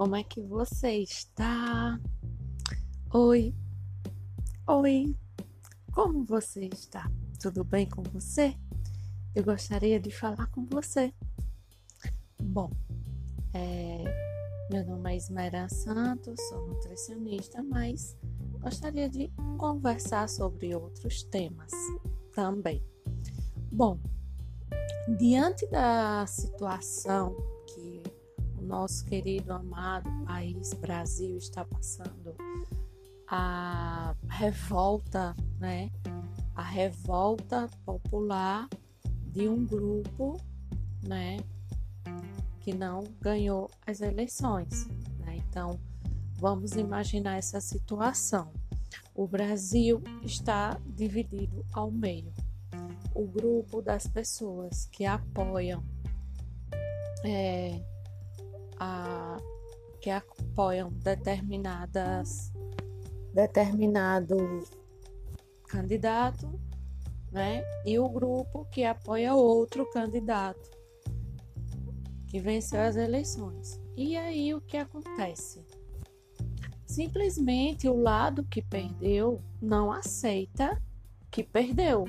Como é que você está? Oi, oi, como você está? Tudo bem com você? Eu gostaria de falar com você. Bom, é, meu nome é Esmera Santos, sou nutricionista, mas gostaria de conversar sobre outros temas também. Bom, diante da situação nosso querido, amado país Brasil está passando a revolta, né? A revolta popular de um grupo, né? Que não ganhou as eleições, né? Então, vamos imaginar essa situação. O Brasil está dividido ao meio. O grupo das pessoas que apoiam é, a, que apoiam determinadas determinado candidato, né? E o grupo que apoia outro candidato que venceu as eleições. E aí o que acontece? Simplesmente o lado que perdeu não aceita que perdeu.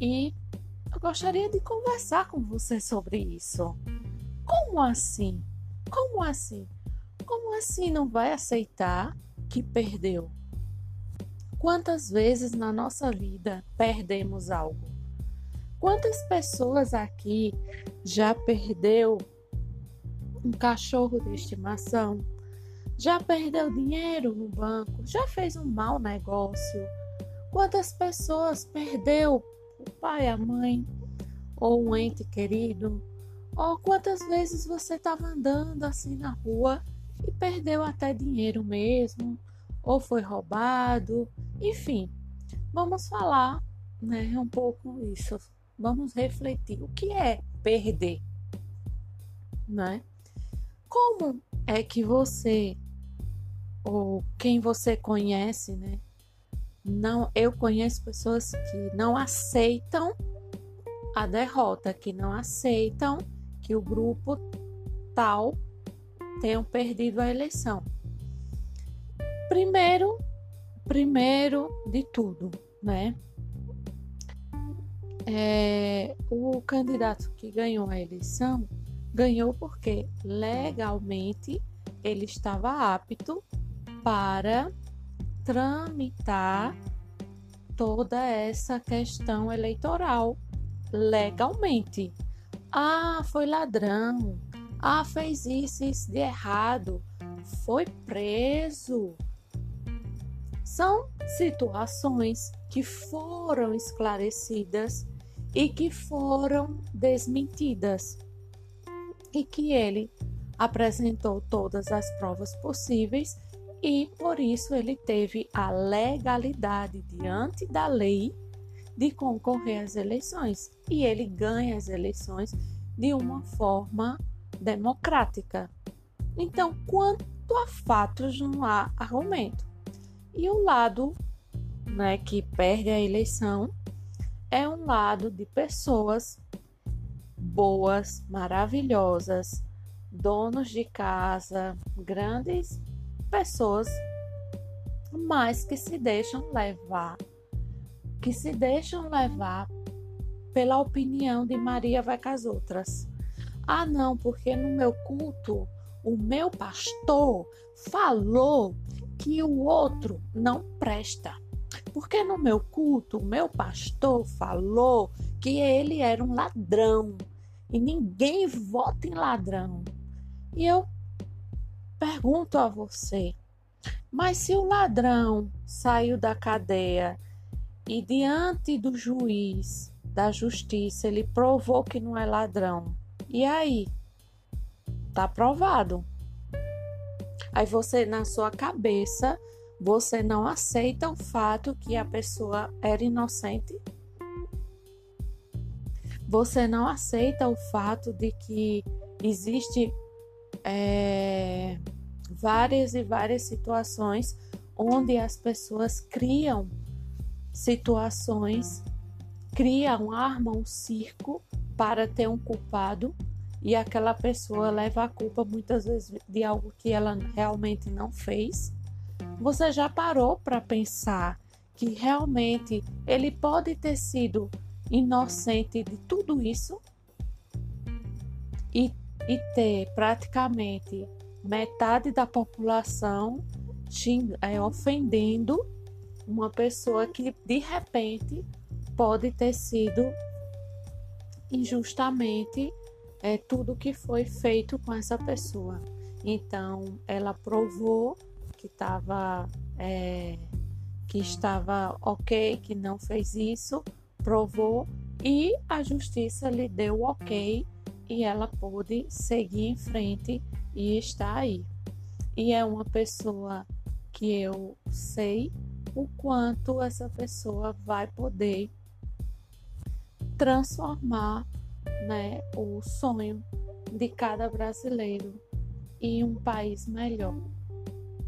E eu gostaria de conversar com você sobre isso. Como assim? Como assim? Como assim não vai aceitar que perdeu? Quantas vezes na nossa vida perdemos algo? Quantas pessoas aqui já perdeu um cachorro de estimação? Já perdeu dinheiro no banco? Já fez um mau negócio? Quantas pessoas perdeu o pai, a mãe ou um ente querido? Ou quantas vezes você estava andando assim na rua e perdeu até dinheiro mesmo, ou foi roubado, enfim. Vamos falar, né, um pouco isso. Vamos refletir. O que é perder? Né? Como é que você ou quem você conhece, né? Não, eu conheço pessoas que não aceitam a derrota, que não aceitam que o grupo tal tenham perdido a eleição. Primeiro, primeiro de tudo, né? É, o candidato que ganhou a eleição ganhou porque legalmente ele estava apto para tramitar toda essa questão eleitoral legalmente. Ah, foi ladrão. Ah, fez isso, isso de errado. Foi preso. São situações que foram esclarecidas e que foram desmentidas. E que ele apresentou todas as provas possíveis e por isso ele teve a legalidade diante da lei de concorrer às eleições e ele ganha as eleições de uma forma democrática. Então, quanto a fatos, não há argumento. E o lado né, que perde a eleição é um lado de pessoas boas, maravilhosas, donos de casa, grandes pessoas, mas que se deixam levar que se deixam levar pela opinião de Maria vai com as outras. Ah, não, porque no meu culto o meu pastor falou que o outro não presta. Porque no meu culto o meu pastor falou que ele era um ladrão e ninguém vota em ladrão. E eu pergunto a você, mas se o ladrão saiu da cadeia e diante do juiz da justiça ele provou que não é ladrão. E aí? Tá provado. Aí você na sua cabeça, você não aceita o fato que a pessoa era inocente? Você não aceita o fato de que existe é, várias e várias situações onde as pessoas criam situações, criam, armam um circo para ter um culpado e aquela pessoa leva a culpa muitas vezes de algo que ela realmente não fez? Você já parou para pensar que realmente ele pode ter sido inocente de tudo isso e, e ter praticamente metade da população é, ofendendo uma pessoa que de repente pode ter sido injustamente é, tudo que foi feito com essa pessoa. Então ela provou que estava é, que estava ok, que não fez isso, provou e a justiça lhe deu ok e ela pôde seguir em frente e está aí. E é uma pessoa que eu sei o quanto essa pessoa vai poder transformar né, o sonho de cada brasileiro em um país melhor.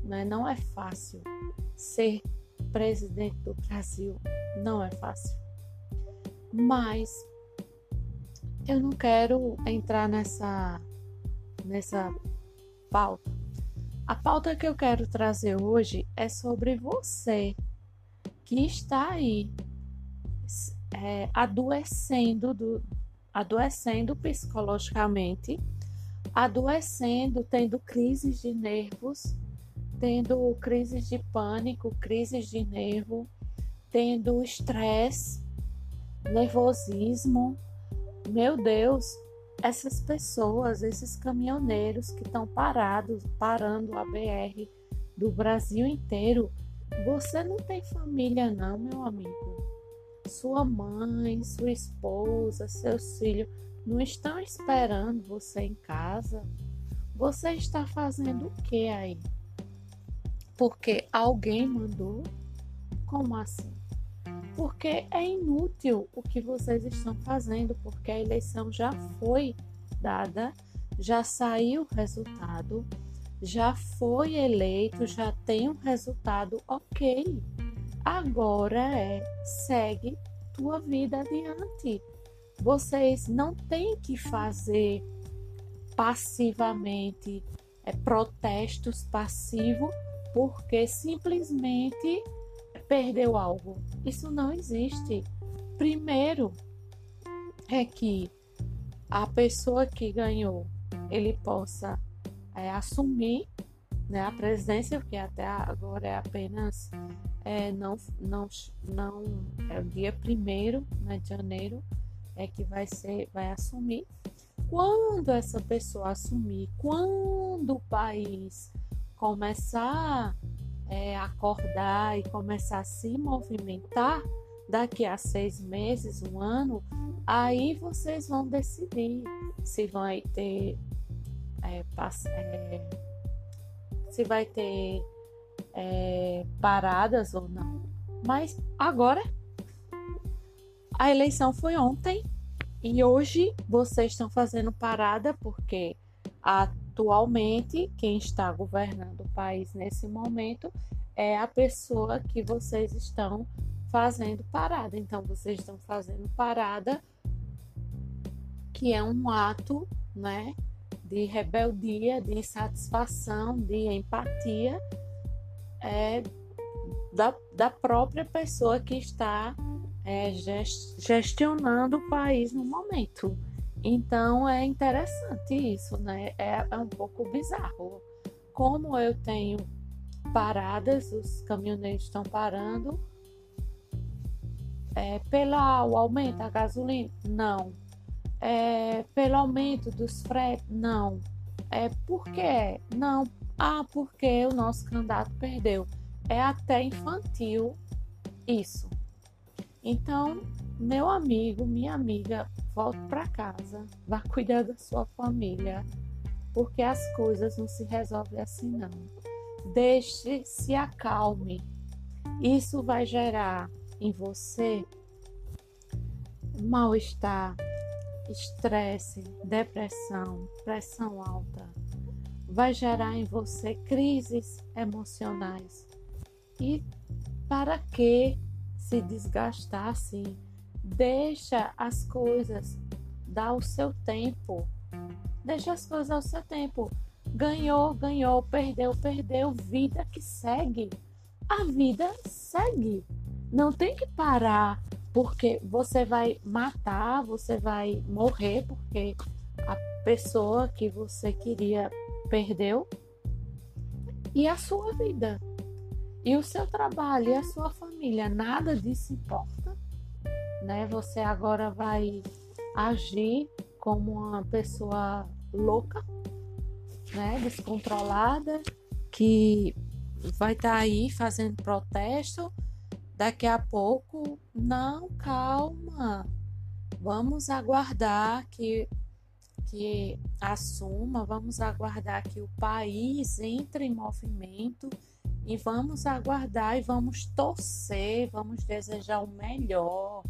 Né? Não é fácil ser presidente do Brasil, não é fácil. Mas eu não quero entrar nessa nessa pauta. A pauta que eu quero trazer hoje é sobre você que está aí é, adoecendo, do, adoecendo psicologicamente, adoecendo, tendo crises de nervos, tendo crises de pânico, crises de nervo, tendo estresse, nervosismo. Meu Deus, essas pessoas, esses caminhoneiros que estão parados, parando a BR do Brasil inteiro, você não tem família não, meu amigo. Sua mãe, sua esposa, seus filhos não estão esperando você em casa. Você está fazendo o que aí? Porque alguém mandou? Como assim? Porque é inútil o que vocês estão fazendo, porque a eleição já foi dada, já saiu o resultado, já foi eleito, já tem um resultado ok. Agora é segue tua vida adiante. Vocês não têm que fazer passivamente é, protestos passivos porque simplesmente perdeu algo. Isso não existe. Primeiro é que a pessoa que ganhou ele possa é, assumir né, a presidência, porque até agora é apenas é, não, não, não é o dia primeiro né, de janeiro é que vai ser, vai assumir. Quando essa pessoa assumir, quando o país começar é, acordar e começar a se movimentar, daqui a seis meses, um ano, aí vocês vão decidir se vai ter é, é, se vai ter é, paradas ou não. Mas agora a eleição foi ontem e hoje vocês estão fazendo parada porque atualmente quem está governando o país nesse momento é a pessoa que vocês estão fazendo parada. Então vocês estão fazendo parada que é um ato, né, de rebeldia, de insatisfação, de empatia é, da, da própria pessoa que está é, gestionando o país no momento. Então é interessante isso, né? É, é um pouco bizarro. Como eu tenho paradas, os caminhoneiros estão parando. É, pelo aumento da gasolina? Não é, pelo aumento dos fretes? Não. É, por quê? Não. Ah, porque o nosso candidato perdeu. É até infantil isso. Então, meu amigo, minha amiga, volte para casa, vá cuidar da sua família, porque as coisas não se resolvem assim não. Deixe se acalme. Isso vai gerar em você mal-estar, estresse, depressão, pressão alta, vai gerar em você crises emocionais. E para que se desgastar assim? Deixa as coisas, dá o seu tempo. Deixa as coisas ao seu tempo. Ganhou, ganhou, perdeu, perdeu. Vida que segue. A vida segue. Não tem que parar porque você vai matar, você vai morrer porque a pessoa que você queria perdeu e a sua vida e o seu trabalho e a sua família, nada disso importa, né? Você agora vai agir como uma pessoa louca, né, descontrolada, que vai estar tá aí fazendo protesto. Daqui a pouco, não, calma. Vamos aguardar que que assuma, vamos aguardar que o país entre em movimento e vamos aguardar e vamos torcer, vamos desejar o melhor,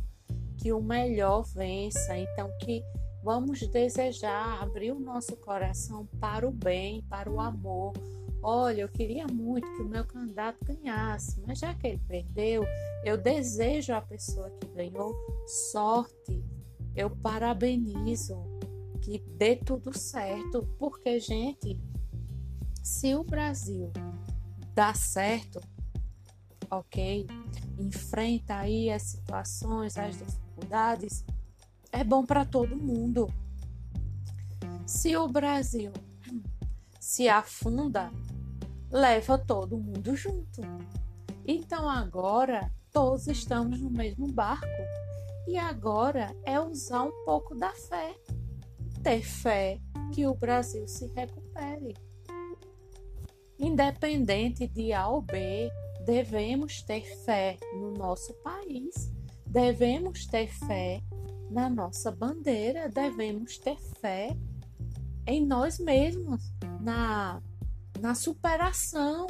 que o melhor vença. Então que vamos desejar abrir o nosso coração para o bem, para o amor. Olha, eu queria muito que o meu candidato ganhasse, mas já que ele perdeu, eu desejo à pessoa que ganhou sorte. Eu parabenizo que dê tudo certo, porque, gente, se o Brasil dá certo, ok, enfrenta aí as situações, as dificuldades, é bom para todo mundo. Se o Brasil se afunda, leva todo mundo junto. Então agora todos estamos no mesmo barco. E agora é usar um pouco da fé ter fé que o Brasil se recupere. Independente de A ou B, devemos ter fé no nosso país, devemos ter fé na nossa bandeira, devemos ter fé em nós mesmos, na, na superação,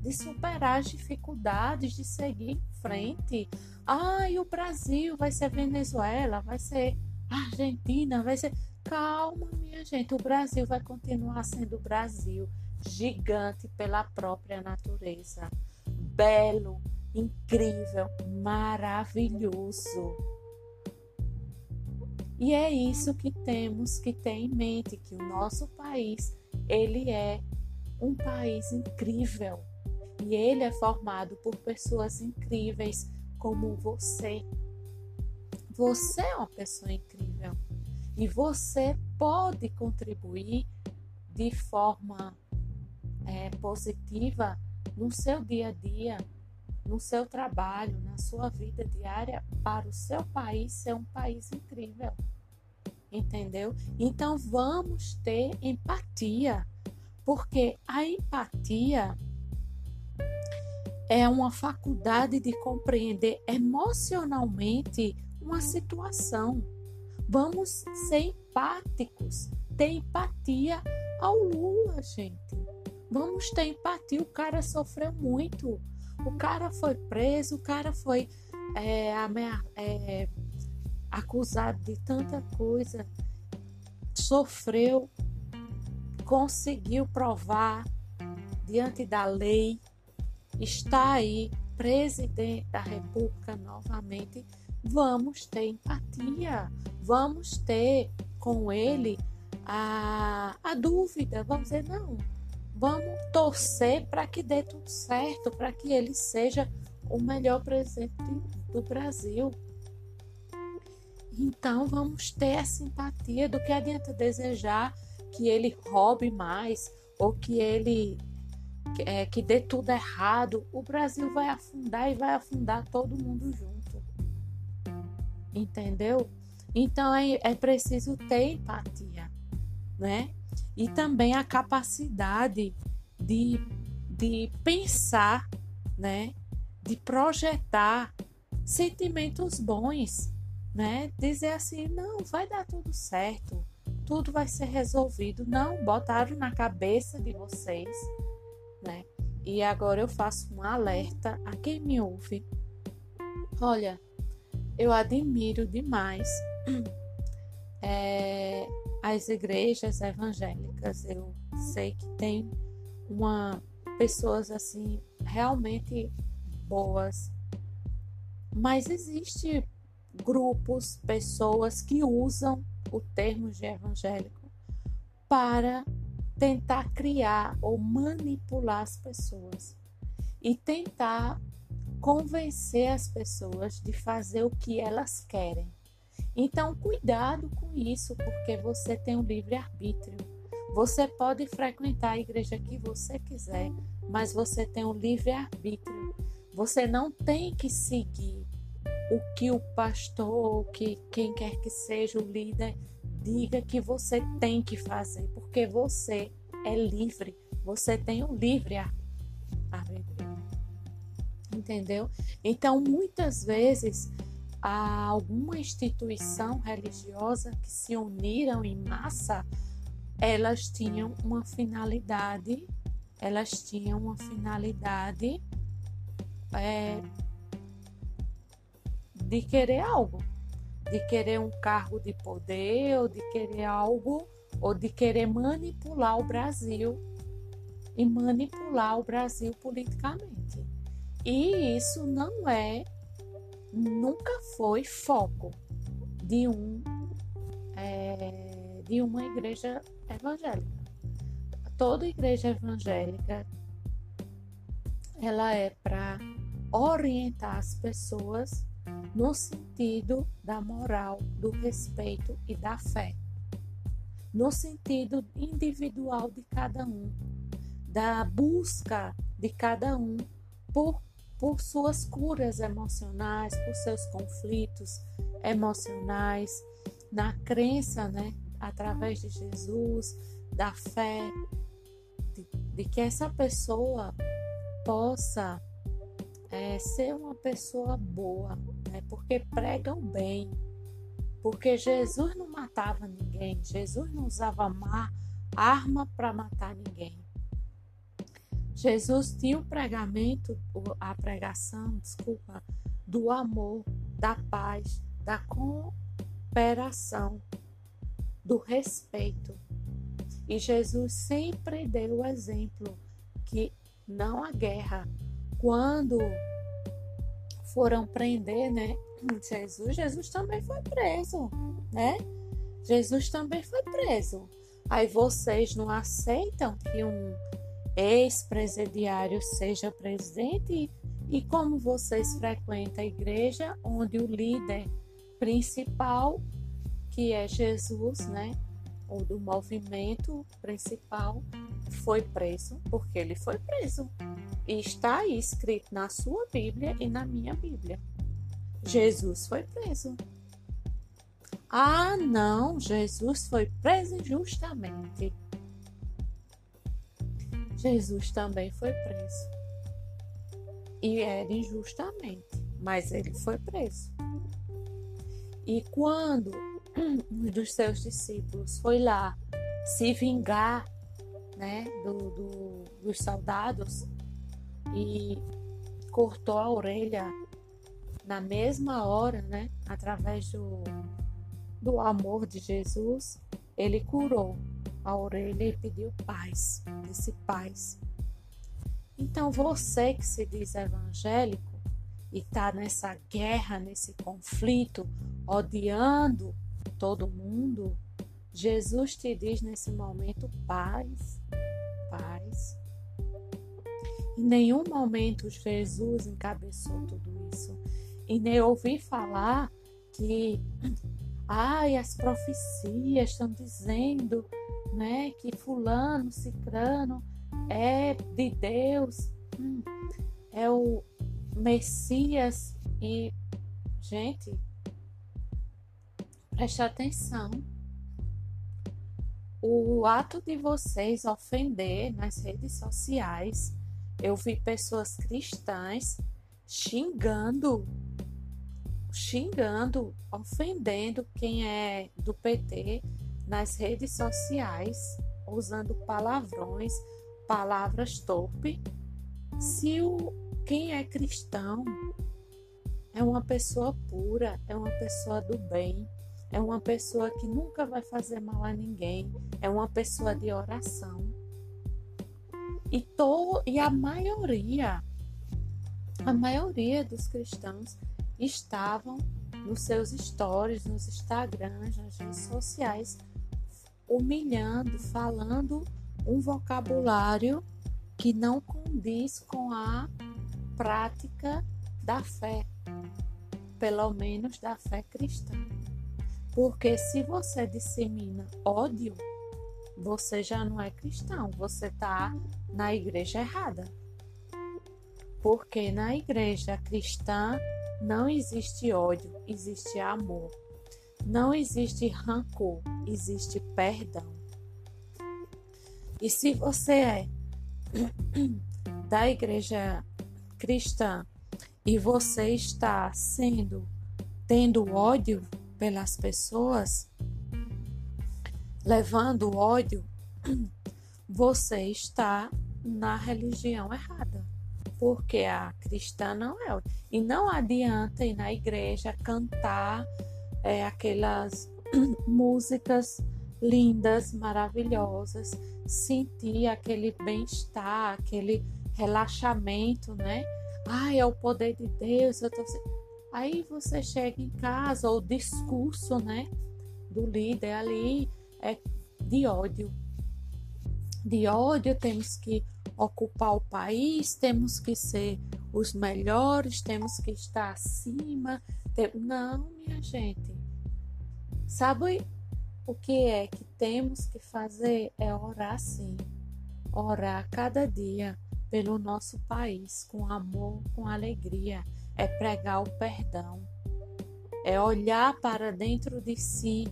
de superar as dificuldades, de seguir em frente. Ai, o Brasil vai ser Venezuela, vai ser Argentina, vai ser. Calma, minha gente, o Brasil vai continuar sendo o Brasil, gigante pela própria natureza, belo, incrível, maravilhoso. E é isso que temos que ter em mente, que o nosso país, ele é um país incrível. E ele é formado por pessoas incríveis como você. Você é uma pessoa incrível. E você pode contribuir de forma é, positiva no seu dia a dia, no seu trabalho, na sua vida diária, para o seu país ser um país incrível. Entendeu? Então vamos ter empatia, porque a empatia é uma faculdade de compreender emocionalmente uma situação. Vamos ser empáticos, ter empatia ao Lula, gente. Vamos ter empatia. O cara sofreu muito. O cara foi preso, o cara foi é, é, acusado de tanta coisa, sofreu, conseguiu provar diante da lei, está aí, presidente da República novamente vamos ter empatia, vamos ter com ele a, a dúvida, vamos dizer, não, vamos torcer para que dê tudo certo, para que ele seja o melhor presidente do Brasil. Então vamos ter essa empatia do que adianta desejar que ele roube mais ou que ele é, que dê tudo errado. O Brasil vai afundar e vai afundar todo mundo junto entendeu? Então é, é preciso ter empatia, né? E também a capacidade de, de pensar, né? De projetar sentimentos bons, né? Dizer assim, não, vai dar tudo certo, tudo vai ser resolvido. Não, botaram na cabeça de vocês, né? E agora eu faço um alerta a quem me ouve. Olha, eu admiro demais é, as igrejas evangélicas. Eu sei que tem uma pessoas assim realmente boas, mas existe grupos, pessoas que usam o termo de evangélico para tentar criar ou manipular as pessoas e tentar convencer as pessoas de fazer o que elas querem. Então, cuidado com isso, porque você tem um livre-arbítrio. Você pode frequentar a igreja que você quiser, mas você tem um livre-arbítrio. Você não tem que seguir o que o pastor, que quem quer que seja o líder diga que você tem que fazer, porque você é livre, você tem um livre arbítrio. Entendeu? Então, muitas vezes, há alguma instituição religiosa que se uniram em massa, elas tinham uma finalidade, elas tinham uma finalidade é, de querer algo de querer um cargo de poder, ou de querer algo, ou de querer manipular o Brasil e manipular o Brasil politicamente. E isso não é, nunca foi foco de um é, de uma igreja evangélica. Toda igreja evangélica ela é para orientar as pessoas no sentido da moral, do respeito e da fé, no sentido individual de cada um, da busca de cada um por, por suas curas emocionais, por seus conflitos emocionais, na crença, né, através de Jesus, da fé, de, de que essa pessoa possa é, ser uma pessoa boa, né? porque pregam bem. Porque Jesus não matava ninguém, Jesus não usava má arma para matar ninguém. Jesus tinha o pregamento, a pregação, desculpa, do amor, da paz, da cooperação, do respeito. E Jesus sempre deu o exemplo que não há guerra. Quando foram prender, né? Jesus, Jesus também foi preso, né? Jesus também foi preso. Aí vocês não aceitam que um ex-presidiário seja presidente? E como vocês frequentam a igreja onde o líder principal, que é Jesus, né? Ou do movimento principal, foi preso, porque ele foi preso. E está aí escrito na sua Bíblia e na minha Bíblia. Jesus foi preso. Ah, não, Jesus foi preso injustamente. Jesus também foi preso. E era injustamente, mas ele foi preso. E quando um dos seus discípulos foi lá se vingar né, do, do, dos soldados, e cortou a orelha na mesma hora, né? Através do, do amor de Jesus, ele curou a orelha e pediu paz, disse paz. Então você que se diz evangélico e está nessa guerra, nesse conflito, odiando todo mundo, Jesus te diz nesse momento paz, paz. Em nenhum momento Jesus encabeçou tudo isso. E nem ouvi falar que ai, as profecias estão dizendo né, que fulano, cicrano é de Deus, hum, é o Messias e gente, preste atenção. O ato de vocês ofender nas redes sociais eu vi pessoas cristãs xingando, xingando, ofendendo quem é do PT nas redes sociais, usando palavrões, palavras torpe. Se o quem é cristão é uma pessoa pura, é uma pessoa do bem, é uma pessoa que nunca vai fazer mal a ninguém, é uma pessoa de oração. E, e a maioria, a maioria dos cristãos estavam nos seus stories, nos Instagrams, nas redes sociais, humilhando, falando um vocabulário que não condiz com a prática da fé, pelo menos da fé cristã. Porque se você dissemina ódio, você já não é cristão, você está na igreja errada. Porque na igreja cristã não existe ódio, existe amor. Não existe rancor, existe perdão. E se você é da igreja cristã e você está sendo tendo ódio pelas pessoas, levando ódio, você está na religião errada. Porque a cristã não é. E não adianta ir na igreja cantar é, aquelas músicas lindas, maravilhosas, sentir aquele bem-estar, aquele relaxamento, né? Ai, é o poder de Deus, eu tô... Aí você chega em casa, o discurso, né, do líder ali é de ódio. De ódio, temos que ocupar o país, temos que ser os melhores, temos que estar acima. Não, minha gente. Sabe o que é que temos que fazer? É orar sim. Orar cada dia pelo nosso país com amor, com alegria. É pregar o perdão. É olhar para dentro de si,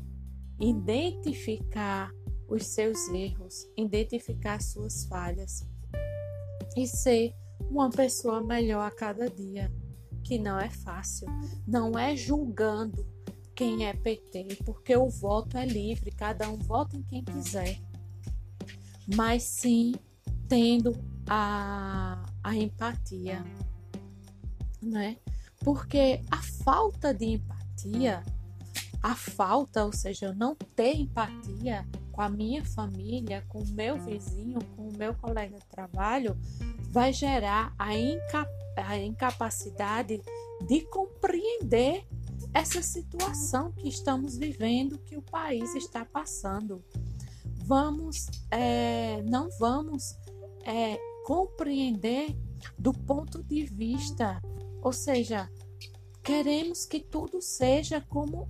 identificar os seus erros, identificar suas falhas e ser uma pessoa melhor a cada dia, que não é fácil. Não é julgando quem é PT, porque o voto é livre, cada um vota em quem quiser. Mas sim tendo a, a empatia, né? Porque a falta de empatia, a falta, ou seja, eu não ter empatia com a minha família, com o meu vizinho, com o meu colega de trabalho, vai gerar a, inca a incapacidade de compreender essa situação que estamos vivendo, que o país está passando. Vamos, é, não vamos é, compreender do ponto de vista, ou seja, queremos que tudo seja como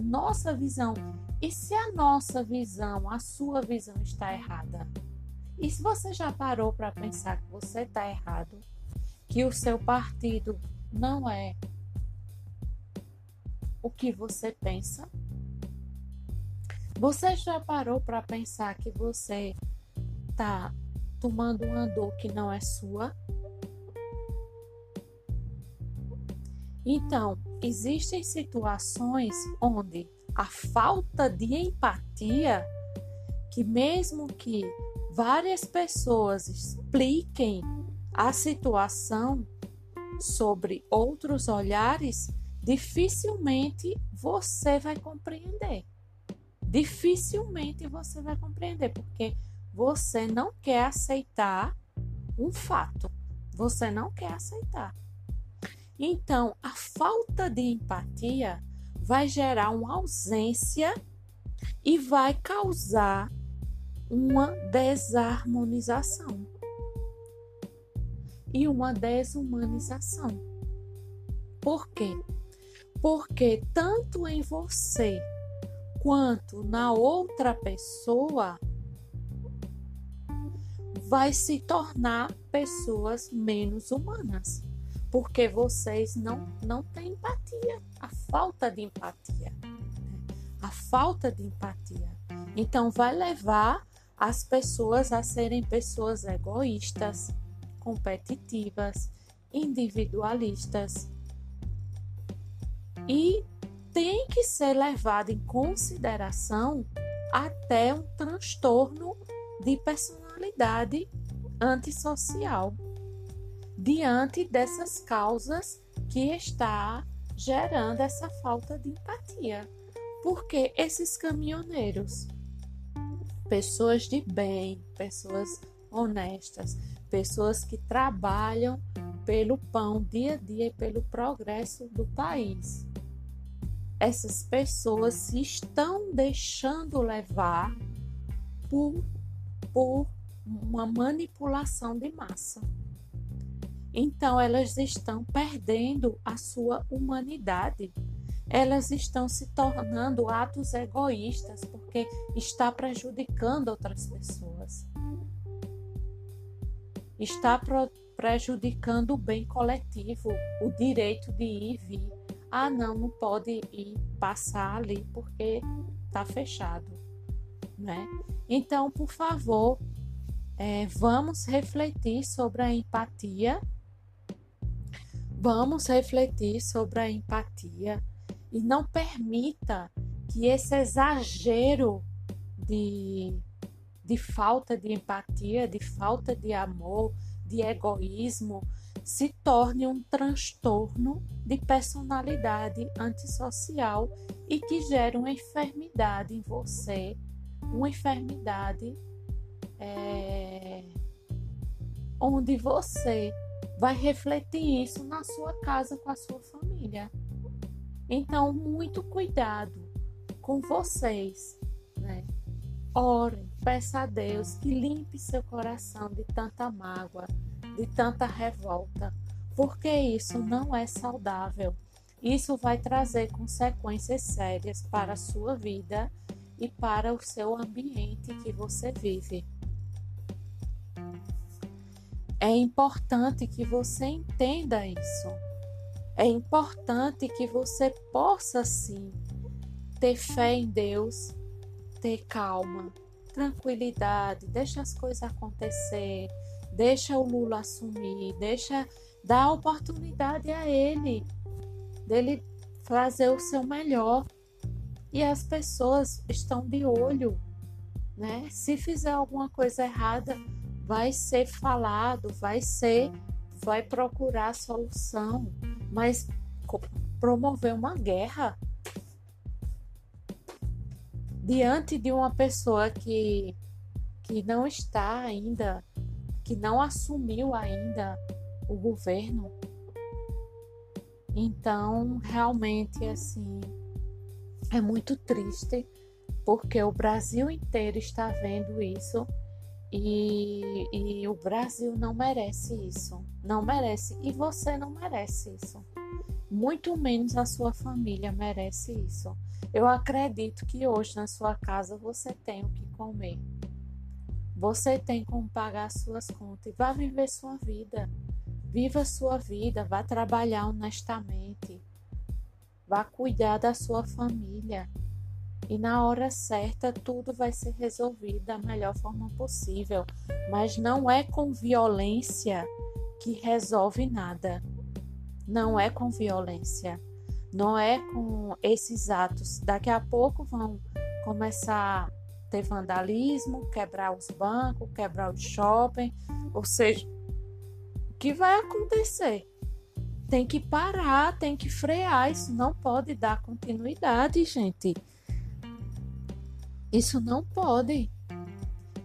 nossa visão. E se a nossa visão, a sua visão está errada? E se você já parou para pensar que você está errado, que o seu partido não é o que você pensa? Você já parou para pensar que você está tomando uma dor que não é sua? Então, existem situações onde a falta de empatia, que mesmo que várias pessoas expliquem a situação sobre outros olhares, dificilmente você vai compreender. Dificilmente você vai compreender, porque você não quer aceitar um fato. Você não quer aceitar. Então, a falta de empatia vai gerar uma ausência e vai causar uma desarmonização e uma desumanização. Por quê? Porque tanto em você quanto na outra pessoa vai se tornar pessoas menos humanas, porque vocês não não têm empatia, a falta de empatia, a falta de empatia. Então vai levar as pessoas a serem pessoas egoístas, competitivas, individualistas. E tem que ser levado em consideração até um transtorno de personalidade antissocial diante dessas causas que está gerando essa falta de empatia. Porque esses caminhoneiros pessoas de bem, pessoas honestas, pessoas que trabalham pelo pão dia a dia e pelo progresso do país. Essas pessoas se estão deixando levar por, por uma manipulação de massa. Então, elas estão perdendo a sua humanidade. Elas estão se tornando atos egoístas porque está prejudicando outras pessoas. Está prejudicando o bem coletivo, o direito de ir e vir. Ah, não, não pode ir passar ali porque está fechado, né? Então, por favor, é, vamos refletir sobre a empatia Vamos refletir sobre a empatia e não permita que esse exagero de, de falta de empatia, de falta de amor, de egoísmo, se torne um transtorno de personalidade antissocial e que gere uma enfermidade em você, uma enfermidade é, onde você vai refletir isso na sua casa com a sua família. Então, muito cuidado com vocês, né? Orem, peça a Deus que limpe seu coração de tanta mágoa, de tanta revolta, porque isso não é saudável. Isso vai trazer consequências sérias para a sua vida e para o seu ambiente que você vive. É importante que você entenda isso. É importante que você possa sim ter fé em Deus, ter calma, tranquilidade, deixa as coisas acontecer, deixa o Lula assumir, deixa dar oportunidade a ele dele fazer o seu melhor. E as pessoas estão de olho, né? Se fizer alguma coisa errada, vai ser falado, vai ser, vai procurar solução, mas promover uma guerra diante de uma pessoa que, que não está ainda, que não assumiu ainda o governo. Então, realmente, assim, é muito triste, porque o Brasil inteiro está vendo isso e, e o Brasil não merece isso. Não merece. E você não merece isso. Muito menos a sua família merece isso. Eu acredito que hoje na sua casa você tem o que comer. Você tem como pagar suas contas e vá viver sua vida. Viva sua vida, vá trabalhar honestamente. Vá cuidar da sua família e na hora certa tudo vai ser resolvido da melhor forma possível, mas não é com violência que resolve nada. Não é com violência. Não é com esses atos. Daqui a pouco vão começar a ter vandalismo, quebrar os bancos, quebrar o shopping, ou seja, o que vai acontecer? Tem que parar, tem que frear, isso não pode dar continuidade, gente. Isso não pode.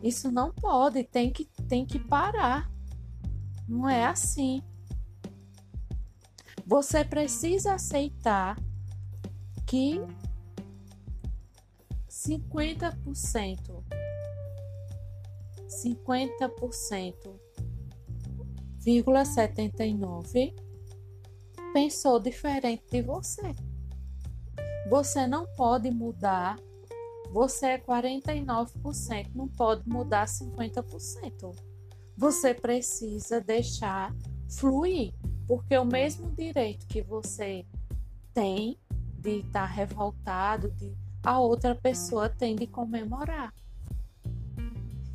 Isso não pode, tem que tem que parar. Não é assim. Você precisa aceitar que 50% 50% vírgula 79 pensou diferente de você. Você não pode mudar você é 49%, não pode mudar 50%. Você precisa deixar fluir, porque o mesmo direito que você tem de estar tá revoltado, de a outra pessoa tem de comemorar.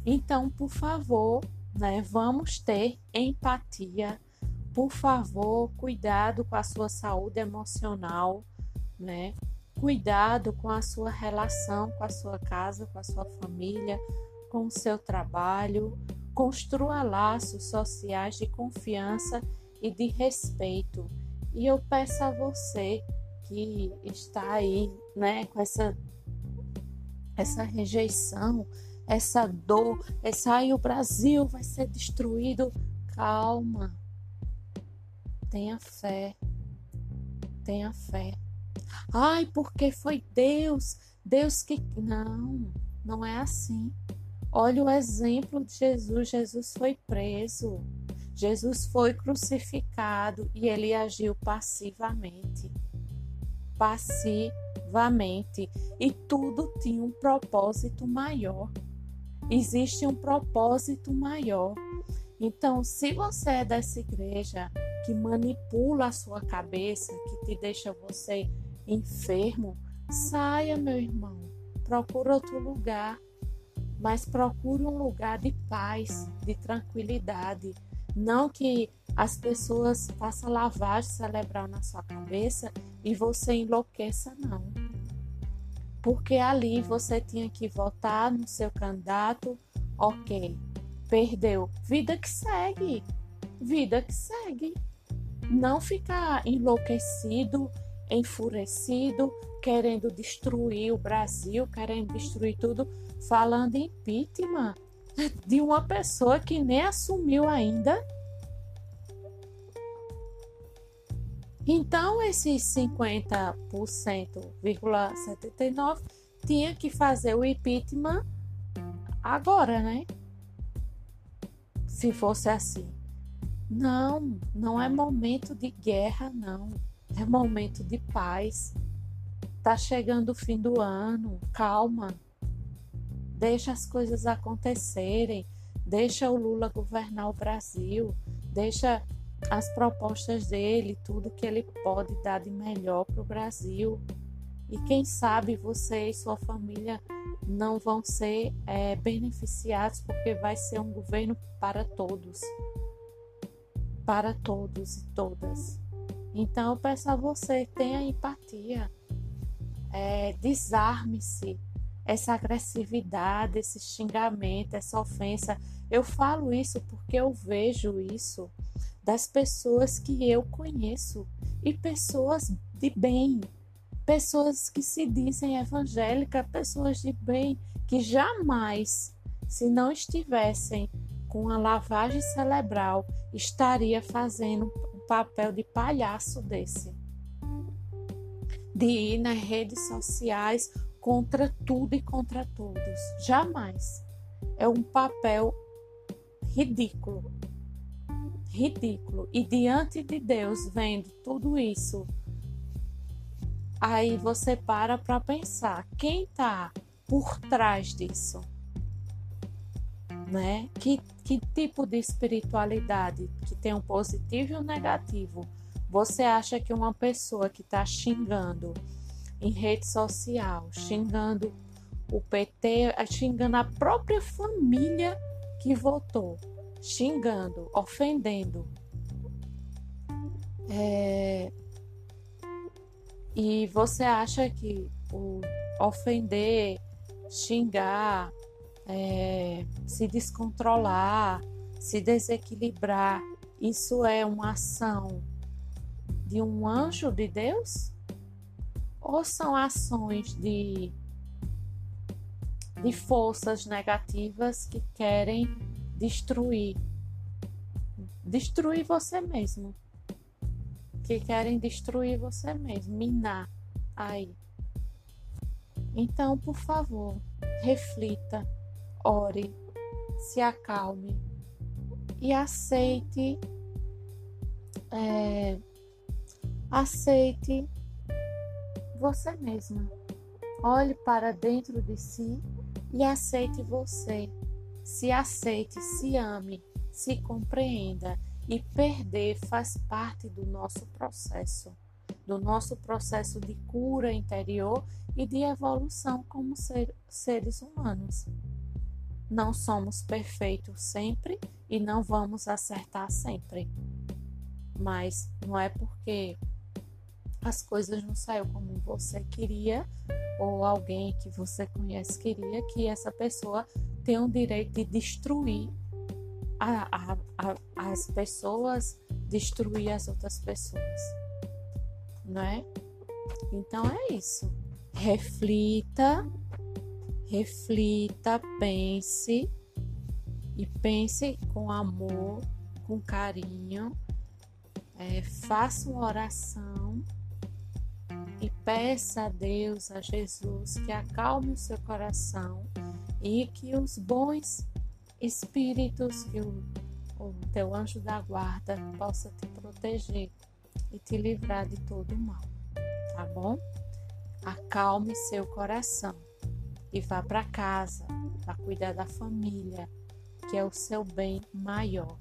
Então, por favor, né, vamos ter empatia. Por favor, cuidado com a sua saúde emocional, né? Cuidado com a sua relação com a sua casa, com a sua família, com o seu trabalho. Construa laços sociais de confiança e de respeito. E eu peço a você que está aí, né, com essa essa rejeição, essa dor, essa aí o Brasil vai ser destruído. Calma. Tenha fé. Tenha fé. Ai, porque foi Deus, Deus que. Não, não é assim. Olha o exemplo de Jesus. Jesus foi preso. Jesus foi crucificado e ele agiu passivamente. Passivamente. E tudo tinha um propósito maior. Existe um propósito maior. Então, se você é dessa igreja que manipula a sua cabeça, que te deixa você enfermo, saia, meu irmão. Procura outro lugar mas procure um lugar de paz, de tranquilidade. Não que as pessoas façam lavagem cerebral na sua cabeça e você enlouqueça, não. Porque ali você tinha que votar no seu candidato, ok, perdeu. Vida que segue, vida que segue. Não ficar enlouquecido, enfurecido, querendo destruir o Brasil, querendo destruir tudo falando em impeachment de uma pessoa que nem assumiu ainda. Então, esses 50,79 tinha que fazer o impeachment agora, né? Se fosse assim. Não, não é momento de guerra, não. É momento de paz. Tá chegando o fim do ano, calma. Deixa as coisas acontecerem, deixa o Lula governar o Brasil, deixa as propostas dele, tudo que ele pode dar de melhor para o Brasil. E quem sabe você e sua família não vão ser é, beneficiados, porque vai ser um governo para todos. Para todos e todas. Então eu peço a você, tenha empatia, é, desarme-se essa agressividade, esse xingamento, essa ofensa. Eu falo isso porque eu vejo isso das pessoas que eu conheço e pessoas de bem, pessoas que se dizem evangélicas, pessoas de bem que jamais, se não estivessem com a lavagem cerebral, estaria fazendo papel de palhaço desse. De ir nas redes sociais contra tudo e contra todos. Jamais. É um papel ridículo. Ridículo. E diante de Deus, vendo tudo isso, aí você para para pensar quem está por trás disso. Né? Que, que tipo de espiritualidade que tem um positivo e um negativo? Você acha que uma pessoa que está xingando em rede social, xingando o PT, xingando a própria família que votou, xingando, ofendendo. É... E você acha que o ofender, xingar, é... se descontrolar, se desequilibrar, isso é uma ação de um anjo de Deus? ou são ações de, de forças negativas que querem destruir, destruir você mesmo, que querem destruir você mesmo, minar aí. Então, por favor, reflita, ore, se acalme e aceite, é, aceite você mesma. Olhe para dentro de si e aceite você. Se aceite, se ame, se compreenda. E perder faz parte do nosso processo, do nosso processo de cura interior e de evolução como ser, seres humanos. Não somos perfeitos sempre e não vamos acertar sempre. Mas não é porque as coisas não saíram como você queria ou alguém que você conhece queria, que essa pessoa tem o direito de destruir a, a, a, as pessoas, destruir as outras pessoas, não é? Então é isso. Reflita, reflita, pense e pense com amor, com carinho. É, faça uma oração e peça a Deus, a Jesus, que acalme o seu coração e que os bons espíritos, que o, o teu anjo da guarda possa te proteger e te livrar de todo o mal, tá bom? Acalme seu coração e vá para casa para cuidar da família, que é o seu bem maior.